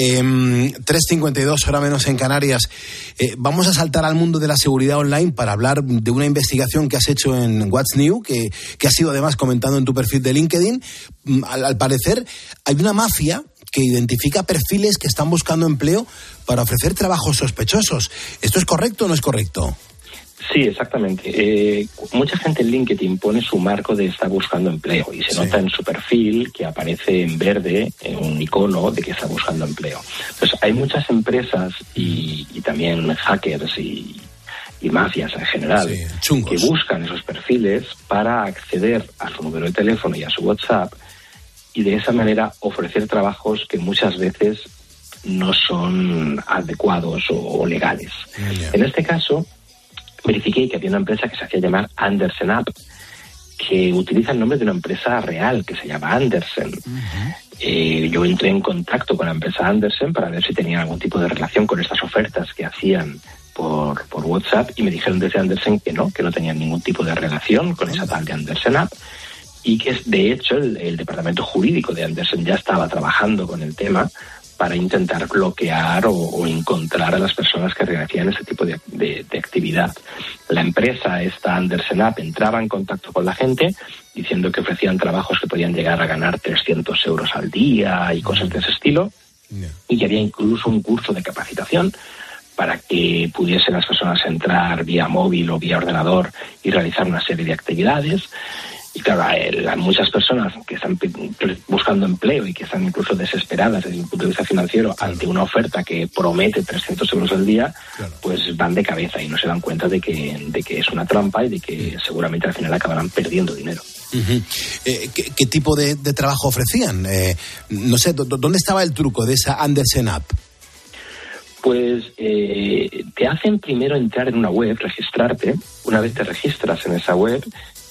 Em, 3.52, hora menos en Canarias. Eh, vamos a saltar al mundo de la seguridad online para hablar de una investigación que has hecho en What's New, que, que has ido además comentando en tu perfil de LinkedIn. Mm, Al, al parecer, hay una mafia que identifica perfiles que están buscando empleo para ofrecer trabajos sospechosos. ¿Esto es correcto o no es correcto? Sí, exactamente. Eh, mucha gente en LinkedIn pone su marco de estar buscando empleo y se nota en su perfil que aparece en verde eh, un icono de que está buscando empleo. Entonces, hay muchas empresas y, y también hackers y, y mafias en general que buscan esos perfiles para acceder a su número de teléfono y a su WhatsApp y de esa manera ofrecer trabajos que muchas veces no son adecuados o, o legales. En este caso, verifiqué que había una empresa que se hacía llamar Andersen App, que utiliza el nombre de una empresa real que se llama Andersen. Eh, yo entré en contacto con la empresa Andersen para ver si tenían algún tipo de relación con estas ofertas que hacían por, por WhatsApp y me dijeron desde Andersen que no, que no tenían ningún tipo de relación con esa tal de Andersen App y que es de hecho el, el departamento jurídico de Andersen ya estaba trabajando con el tema para intentar bloquear o, o encontrar a las personas que realizan ese tipo de, de- de actividad. La empresa, esta Andersen App, entraba en contacto con la gente diciendo que ofrecían trabajos que podían llegar a ganar 300 euros al día y cosas de ese estilo, y que había incluso un curso de capacitación para que pudiesen las personas entrar vía móvil o vía ordenador y realizar una serie de actividades. Y claro, hay muchas personas que están buscando empleo y que están incluso desesperadas desde un punto de vista financiero ante una oferta que promete 300 euros al día, pues van de cabeza y no se dan cuenta de que, de que es una trampa y de que seguramente al final acabarán perdiendo dinero. Eh, ¿qué, qué tipo de, de trabajo ofrecían? Eh, no sé, ¿dó- ¿dónde estaba el truco de esa Andersen App? Pues eh, te hacen primero entrar en una web, registrarte. Una vez te registras en esa web,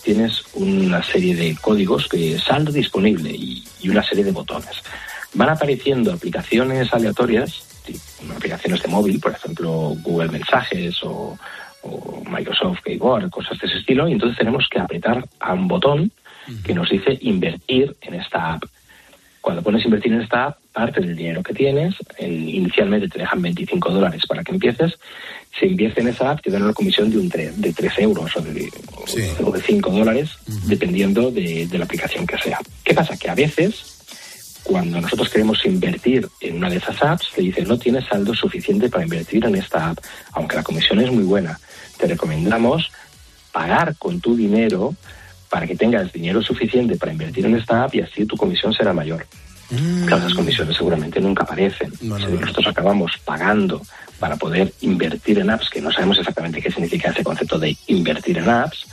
tienes una serie de códigos que saldo disponible y, y una serie de botones. Van apareciendo aplicaciones aleatorias, aplicaciones de móvil, por ejemplo Google Mensajes o, o Microsoft Keyboard, cosas de ese estilo, y entonces tenemos que apretar a un botón que nos dice invertir en esta app. Cuando pones invertir en esta app, parte del dinero que tienes, inicialmente te dejan 25 dólares para que empieces, se invierte en esa app, te dan una comisión de, un tre- de 3 euros o de, o de 5 dólares, dependiendo de, de la aplicación que sea. ¿Qué pasa? Que a veces, cuando nosotros queremos invertir en una de esas apps, te dicen no tienes saldo suficiente para invertir en esta app, aunque la comisión es muy buena. Te recomendamos pagar con tu dinero para que tengas dinero suficiente para invertir en esta app y así tu comisión será mayor. Claro, las comisiones seguramente nunca aparecen. Nosotros acabamos pagando para poder invertir en apps, que no sabemos exactamente qué significa ese concepto de invertir en apps,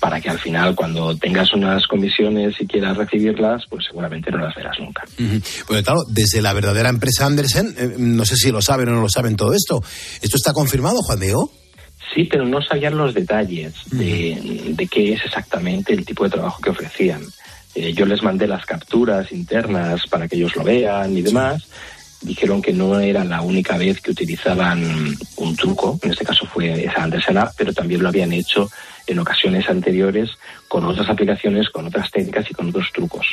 para que al final cuando tengas unas comisiones y quieras recibirlas, pues seguramente no las verás nunca. Ujú. Porque claro, desde la verdadera empresa Andersen, eh, no sé si lo saben o no lo saben todo esto. ¿Esto está confirmado, Juan Diego? Sí, pero no sabían los detalles de, de qué es exactamente el tipo de trabajo que ofrecían. Eh, yo les mandé las capturas internas para que ellos lo vean y demás. Dijeron que no era la única vez que utilizaban un truco, en este caso fue esa Andersen App, pero también lo habían hecho en ocasiones anteriores con otras aplicaciones, con otras técnicas y con otros trucos.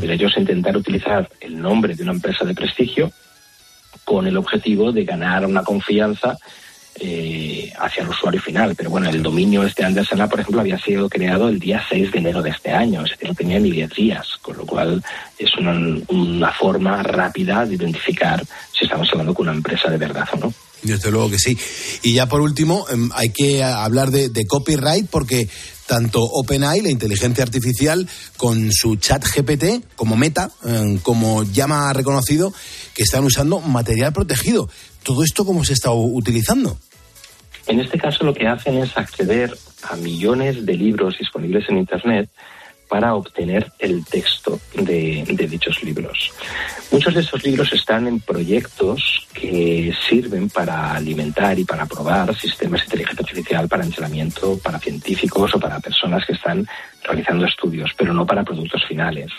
Pero ellos intentar utilizar el nombre de una empresa de prestigio con el objetivo de ganar una confianza eh, hacia el usuario final. Pero bueno, el dominio este Andersen App, por ejemplo, había sido creado el día 6 de enero de este año, es decir, no tenía ni 10 días, con lo cual es una, una forma rápida de identificar si estamos hablando con una empresa de verdad o no. Desde luego que sí. Y ya por último, em, hay que hablar de, copyright porque tanto OpenAI, la inteligencia artificial, con su chat GPT, como Meta, em, como llama reconocido, que están usando material protegido. ¿Todo esto cómo se está utilizando? En este caso lo que hacen es acceder a millones de libros disponibles en Internet para obtener el texto de, dichos libros. Muchos de estos libros están en proyectos que sirven para alimentar y para probar sistemas de inteligencia artificial para entrenamiento, para científicos o para personas que están realizando estudios, pero no para productos finales.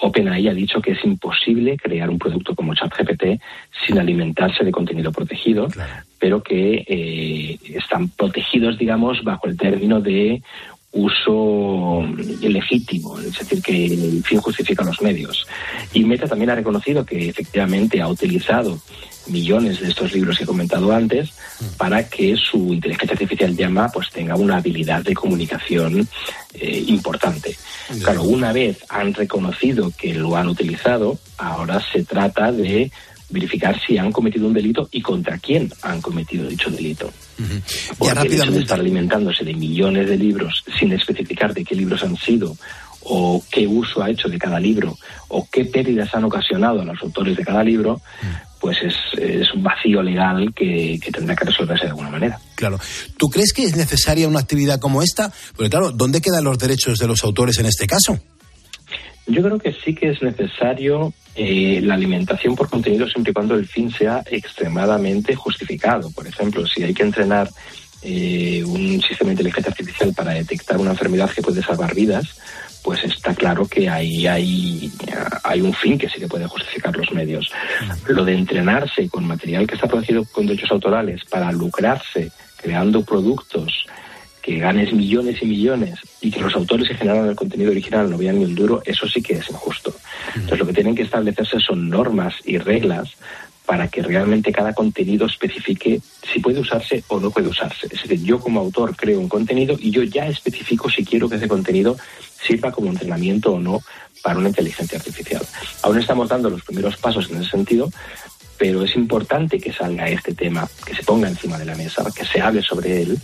OpenAI ha dicho que es imposible crear un producto como ChatGPT sin alimentarse de contenido protegido, pero que eh, están protegidos, digamos, bajo el término de uso legítimo, es decir, que el fin justifica los medios. Y Meta también ha reconocido que efectivamente ha utilizado millones de estos libros que he comentado antes para que su inteligencia artificial llama pues tenga una habilidad de comunicación eh, importante. Claro, una vez han reconocido que lo han utilizado, ahora se trata de verificar si han cometido un delito y contra quién han cometido dicho delito. Porque el hecho de estar alimentándose de millones de libros sin especificar de qué libros han sido o qué uso ha hecho de cada libro o qué pérdidas han ocasionado a los autores de cada libro, pues es, es un vacío legal que, que tendrá que resolverse de alguna manera. Claro. ¿Tú crees que es necesaria una actividad como esta? Porque claro, ¿dónde quedan los derechos de los autores en este caso? Yo creo que sí que es necesario eh, la alimentación por contenido siempre y cuando el fin sea extremadamente justificado. Por ejemplo, si hay que entrenar eh, un sistema de inteligencia artificial para detectar una enfermedad que puede salvar vidas, pues está claro que ahí hay, hay un fin que sí que puede justificar los medios. Lo de entrenarse con material que está producido con derechos autorales para lucrarse creando productos que ganes millones y millones y que los autores que generaron el contenido original no vean ni un duro, eso sí que es injusto. Entonces lo que tienen que establecerse son normas y reglas para que realmente cada contenido especifique si puede usarse o no puede usarse. Es decir, yo como autor creo un contenido y yo ya especifico si quiero que ese contenido sirva como entrenamiento o no para una inteligencia artificial. Aún estamos dando los primeros pasos en ese sentido, pero es importante que salga este tema, que se ponga encima de la mesa, que se hable sobre él,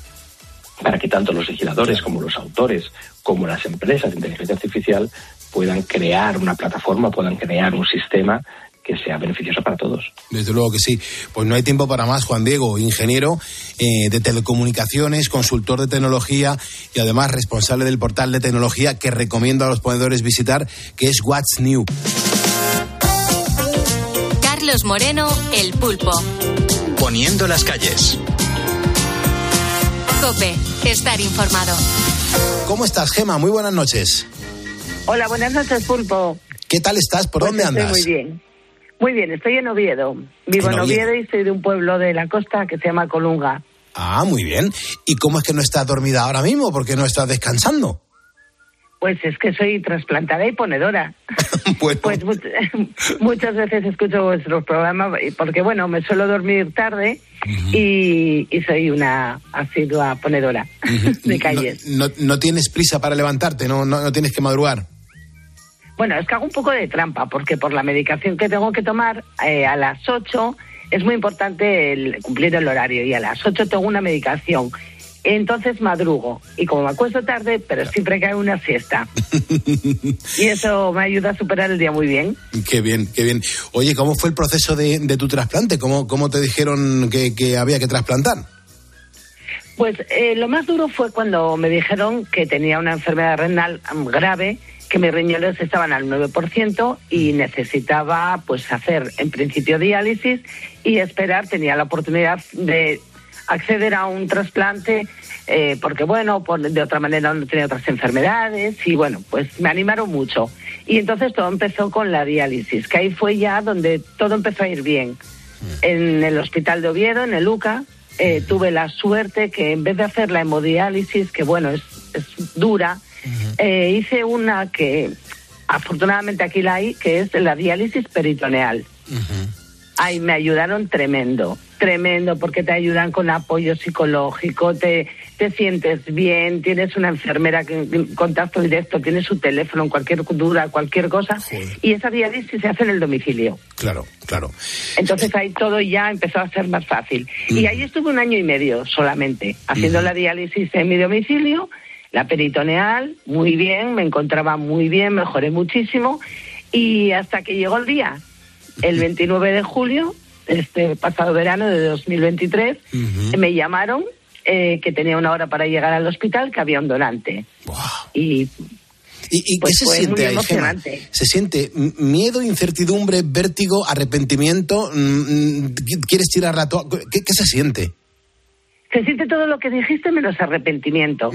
para que tanto los legisladores como los autores, como las empresas de inteligencia artificial puedan crear una plataforma, puedan crear un sistema que sea beneficioso para todos. Desde luego que sí. Pues no hay tiempo para más, Juan Diego, ingeniero eh, de telecomunicaciones, consultor de tecnología y además responsable del portal de tecnología que recomiendo a los ponedores visitar, que es What's New. Carlos Moreno, El Pulpo. Poniendo las calles. Cope, estar informado. ¿Cómo estás, Gema? Muy buenas noches. Hola, buenas noches, Pulpo. ¿Qué tal estás? ¿Por Pues dónde estoy andas? Muy bien. Muy bien, estoy en Oviedo. Vivo En en Oviedo. Oviedo y soy de un pueblo de la costa que se llama Colunga. Ah, muy bien. ¿Y cómo es que no estás dormida ahora mismo? ¿Por qué no estás descansando? Pues es que soy trasplantada y ponedora. (laughs) Pues mu- (laughs) muchas veces escucho vuestros programas y- porque, bueno, me suelo dormir tarde y, y soy una asidua ponedora (laughs) de calles. No, no tienes prisa para levantarte, no, no, no tienes que madrugar. Bueno, es que hago un poco de trampa porque por la medicación que tengo que tomar eh, a las 8 es muy importante el cumplir el horario y a las 8 tengo una medicación. Entonces madrugo y como me acuesto tarde, pero siempre cae una siesta. (laughs) y eso me ayuda a superar el día muy bien. Qué bien, qué bien. Oye, ¿cómo fue el proceso de, de tu trasplante? ¿Cómo, cómo te dijeron que, que había que trasplantar? Pues eh, lo más duro fue cuando me dijeron que tenía una enfermedad renal mm, grave, que mis riñones estaban al 9% y necesitaba pues hacer en principio diálisis y esperar, tenía la oportunidad de acceder a un trasplante eh, porque bueno, por- de otra manera no tenía otras enfermedades y bueno, pues me animaron mucho. Y entonces todo empezó con la diálisis, que ahí fue ya donde todo empezó a ir bien. En el hospital de Oviedo, en el UCA, eh, tuve la suerte que en vez de hacer la hemodiálisis, que bueno, es, es dura, eh, hice una que afortunadamente aquí la hay, que es la diálisis peritoneal. Ay, me ayudaron tremendo, tremendo, porque te ayudan con apoyo psicológico, te, te sientes bien, tienes una enfermera que contacto directo, tienes su teléfono cualquier duda, cualquier cosa, y esa diálisis se hace en el domicilio. Claro, claro. Entonces ahí todo ya empezó a ser más fácil. Y ahí estuve un año y medio solamente, haciendo la diálisis en mi domicilio, la peritoneal, muy bien, me encontraba muy bien, mejoré muchísimo, y hasta que llegó el día, el 29 de julio, este pasado verano de 2023, me llamaron eh, que tenía una hora para llegar al hospital, que había un donante. Y ¿Y, y Pues qué se fue siente ahí. ¿Se siente miedo, incertidumbre, vértigo, arrepentimiento? Mm, mm, ¿Quieres tirar la toalla? ¿Qué, qué se siente? se siente todo lo que dijiste menos arrepentimiento.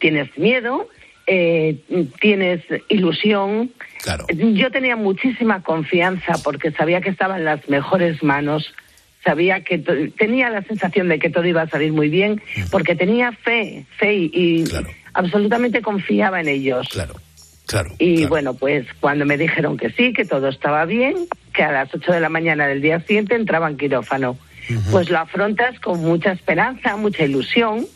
Tienes miedo, eh, tienes ilusión. Yo tenía muchísima confianza porque sabía que estaba en las mejores manos. Sabía que tenía la sensación de que todo iba a salir muy bien porque tenía fe, fe y, y absolutamente confiaba en ellos. Claro. Y bueno, pues cuando me dijeron que sí, que todo estaba bien, que a las 8 de la mañana del día siguiente entraba en quirófano, pues lo afrontas con mucha esperanza, mucha ilusión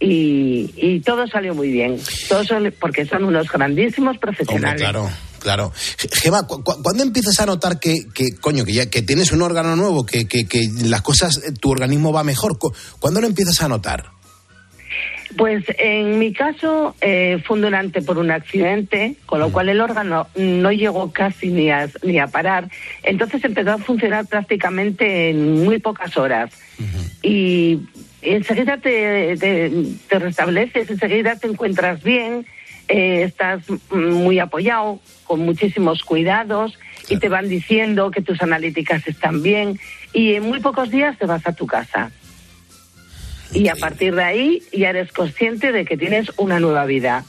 y, y todo salió muy bien. Todos son, porque son unos grandísimos Hombre, profesionales. claro, claro. Ge- Gema, ¿cu- cu- ¿cuándo empiezas a notar que, que, coño, que ya que tienes un órgano nuevo, que, que, que las cosas, eh, tu organismo va mejor? Cu- ¿Cuándo lo empiezas a notar? Pues en mi caso eh, fue un donante por un accidente, con lo cual el órgano no llegó casi ni a, ni a parar. Entonces empezó a funcionar prácticamente en muy pocas horas. Y enseguida te, te, te restableces, enseguida te encuentras bien, eh, estás muy apoyado, con muchísimos cuidados y te van diciendo que tus analíticas están bien y en muy pocos días te vas a tu casa. Y a partir de ahí ya eres consciente de que tienes una nueva vida.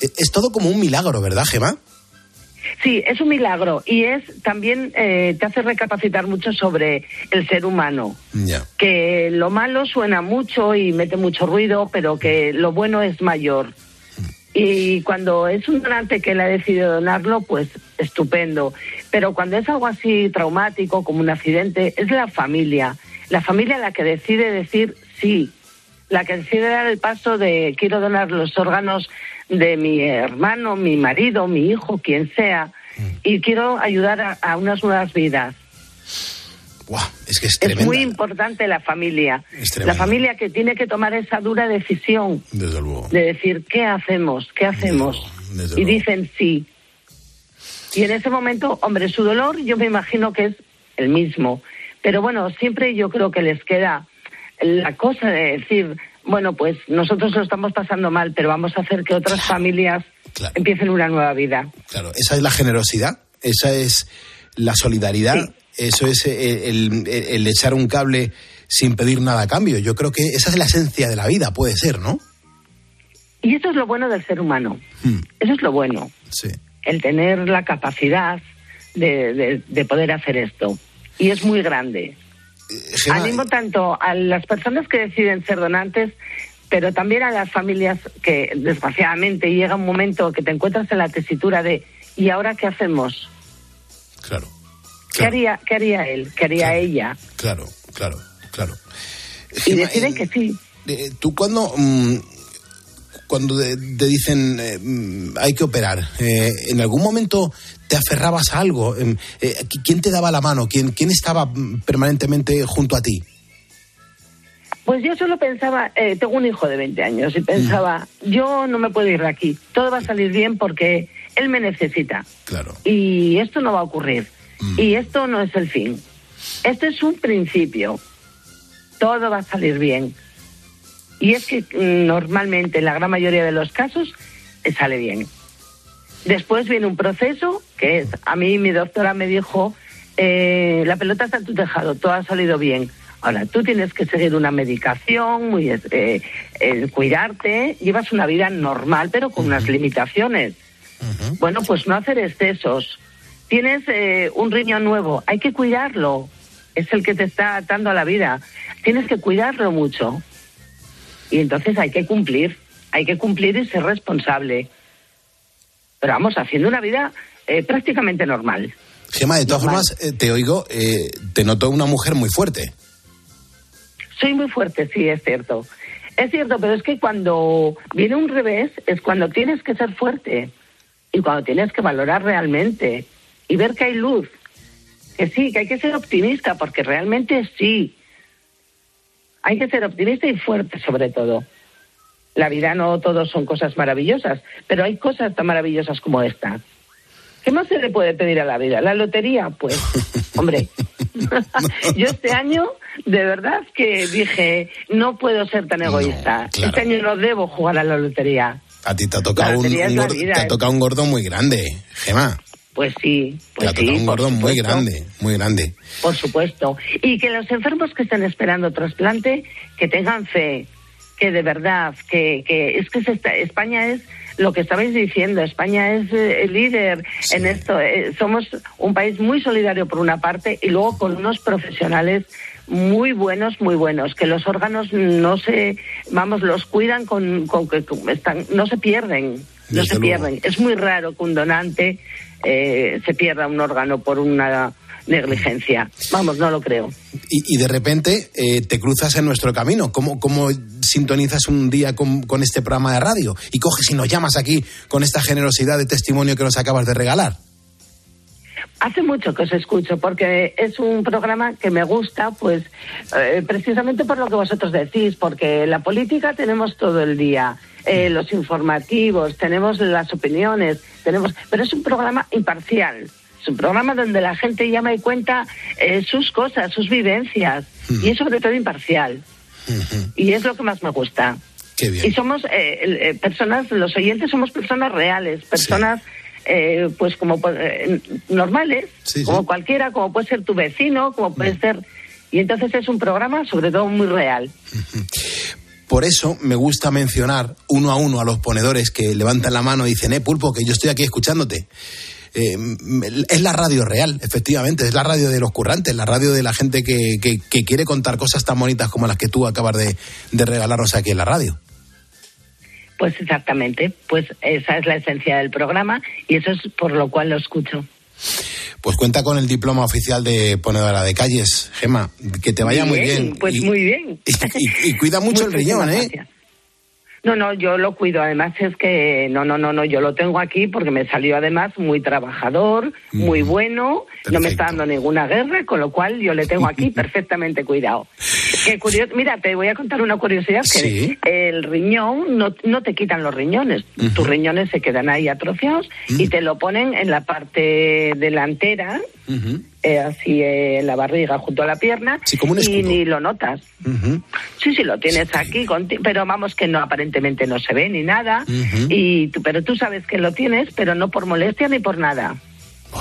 Eh, Es todo como un milagro, ¿verdad, Gema? Sí, es un milagro y es también eh, te hace recapacitar mucho sobre el ser humano. Que lo malo suena mucho y mete mucho ruido, pero que lo bueno es mayor. Y cuando es un donante que le ha decidido donarlo, pues estupendo. Pero cuando es algo así traumático, como un accidente, es la familia. La familia la que decide decir sí. La que decide dar el paso de quiero donar los órganos de mi hermano, mi marido, mi hijo, quien sea. Y quiero ayudar a, a unas nuevas vidas. Es que es Es muy importante la familia. La familia que tiene que tomar esa dura decisión Desde luego. de decir, ¿qué hacemos? ¿Qué hacemos? desde y dicen sí. Y en ese momento, hombre, su dolor yo me imagino que es el mismo. Pero bueno, siempre yo creo que les queda la cosa de decir, bueno, pues nosotros lo estamos pasando mal, pero vamos a hacer que otras familias empiecen una nueva vida. Claro, esa es la generosidad, esa es la solidaridad, eso es eh, el, el- el echar un cable sin pedir nada a cambio. Yo creo que esa es la esencia de la vida, puede ser, ¿no? Y eso es lo bueno del ser humano. Hmm. Eso es lo bueno. Sí. El tener la capacidad de, de- de poder hacer esto. Y es muy grande. Gemma, Animo tanto a las personas que deciden ser donantes, pero también a las familias que, desgraciadamente, llega un momento que te encuentras en la tesitura de ¿y ahora qué hacemos? Claro. ¿Qué, haría, qué haría él? ¿Qué haría ella? Claro, claro, claro. Y deciden eh, que sí. eh, ¿Tú cuando, mm, cuando te, te dicen eh, mm, hay que operar, eh, en algún momento te aferrabas a algo? Em, eh, ¿Quién te daba la mano? ¿Quién, quién estaba mm, permanentemente junto a ti? Pues yo solo pensaba, eh, tengo un hijo de 20 años y pensaba, yo no me puedo ir de aquí, todo va a salir bien porque él me necesita. Claro. Y esto no va a ocurrir. Y esto no es el fin. Esto es un principio. Todo va a salir bien. Y es que mm, normalmente, en la gran mayoría de los casos, eh, sale bien. Después viene un proceso que es, a mí mi doctora me dijo, eh, la pelota está en tu tejado, todo ha salido bien. Ahora, tú tienes que seguir una medicación, muy, eh, cuidarte, llevas una vida normal, pero con unas limitaciones. Bueno, pues no hacer excesos. Tienes eh, un riñón nuevo, hay que cuidarlo. Es el que te está atando a la vida. Tienes que cuidarlo mucho. Y entonces hay que cumplir, hay que cumplir y ser responsable. Pero vamos, haciendo una vida eh, prácticamente normal. Gemma, de todas formas, eh, te oigo, eh, te noto una mujer muy fuerte. Soy muy fuerte, sí, es cierto. Es cierto, pero es que cuando viene un revés es cuando tienes que ser fuerte y cuando tienes que valorar realmente y ver que hay luz. Que sí, que hay que ser optimista porque realmente sí. Hay que ser optimista y fuerte sobre todo. La vida no todos son cosas maravillosas, pero hay cosas tan maravillosas como esta. ¿Qué más se le puede pedir a la vida? ¿La lotería? Pues, (laughs) hombre, (laughs) yo este año de verdad que dije, no puedo ser tan egoísta. Este año no debo jugar a la lotería. A ti te ha tocado, un, gordo, vida, te ha ¿eh? tocado un gordo muy grande, Gemma. Pues sí, pues sí, un gordo muy grande, muy grande. Por supuesto. Y que los enfermos que estén esperando trasplante, que tengan fe, que de verdad, que, que es que se está- España es lo que estabais diciendo, España es eh, el líder en esto. Eh, somos un país muy solidario por una parte y luego con unos profesionales muy buenos, muy buenos, que los órganos no se, vamos, los cuidan con, con que con- están, no se pierden, no se luego. pierden. Es muy raro que un donante eh, se pierda un órgano por una negligencia. Vamos, no lo creo. Y, de repente eh, te cruzas en nuestro camino. ¿Cómo, cómo sintonizas un día con, con este programa de radio? Y coges y nos llamas aquí con esta generosidad de testimonio que nos acabas de regalar. Hace mucho que os escucho porque es un programa que me gusta, pues eh, precisamente por lo que vosotros decís, porque la política tenemos todo el día, eh, los informativos, tenemos las opiniones, tenemos, pero es un programa imparcial. Es un programa donde la gente llama y cuenta eh, sus cosas, sus vivencias, y es sobre todo imparcial. Y es lo que más me gusta. Qué bien. Y somos eh, eh, personas, los oyentes somos personas reales, personas eh, pues como eh, normales, como cualquiera, como puede ser tu vecino, como puede ser... Y entonces es un programa sobre todo muy real. Por eso me gusta mencionar uno a uno a los ponedores que levantan la mano y dicen, eh, Pulpo, que yo estoy aquí escuchándote. Eh, es la radio real, efectivamente, es la radio de los currantes, la radio de la gente que, que- que quiere contar cosas tan bonitas como las que tú acabas de, de regalarnos aquí en la radio. Pues exactamente, pues esa es la esencia del programa y eso es por lo cual lo escucho. Pues cuenta con el diploma oficial de ponedora de calles, Gema, que te vaya muy bien. Pues y, muy bien. (laughs) y- y cuida mucho el riñón, ¿eh? gracias. No, no, yo lo cuido. Además es que no, no, no, no, yo lo tengo aquí porque me salió además muy trabajador, muy bueno, no me está dando ninguna guerra, con lo cual yo le tengo aquí (laughs) perfectamente cuidado. Qué curioso. Mira, te voy a contar una curiosidad que Sí. el riñón no, no te quitan los riñones, tus riñones se quedan ahí atrofiados y te lo ponen en la parte delantera, eh, así eh, en la barriga junto a la pierna como un y ni lo notas. Sí, sí, lo tienes aquí, conti- pero vamos que no, aparentemente no se ve ni nada. Y tú- Pero tú sabes que lo tienes, pero no por molestia ni por nada.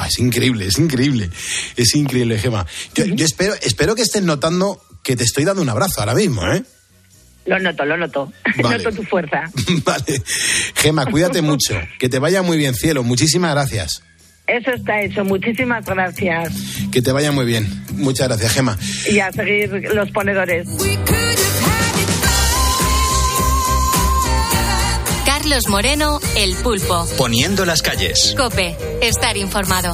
Es increíble, es increíble. Es increíble, Gema. Yo, yo espero, espero que estés notando que te estoy dando un abrazo ahora mismo, ¿eh? Lo noto, lo noto. (laughs) Vale. Noto tu fuerza. (laughs) vale. Gema, cuídate mucho. Que te vaya muy bien, cielo. Muchísimas gracias. Eso está hecho. Muchísimas gracias. Que te vaya muy bien. Muchas gracias, Gema. Y a seguir los ponedores. Carlos Moreno, El Pulpo. Poniendo las calles. Cope, estar informado.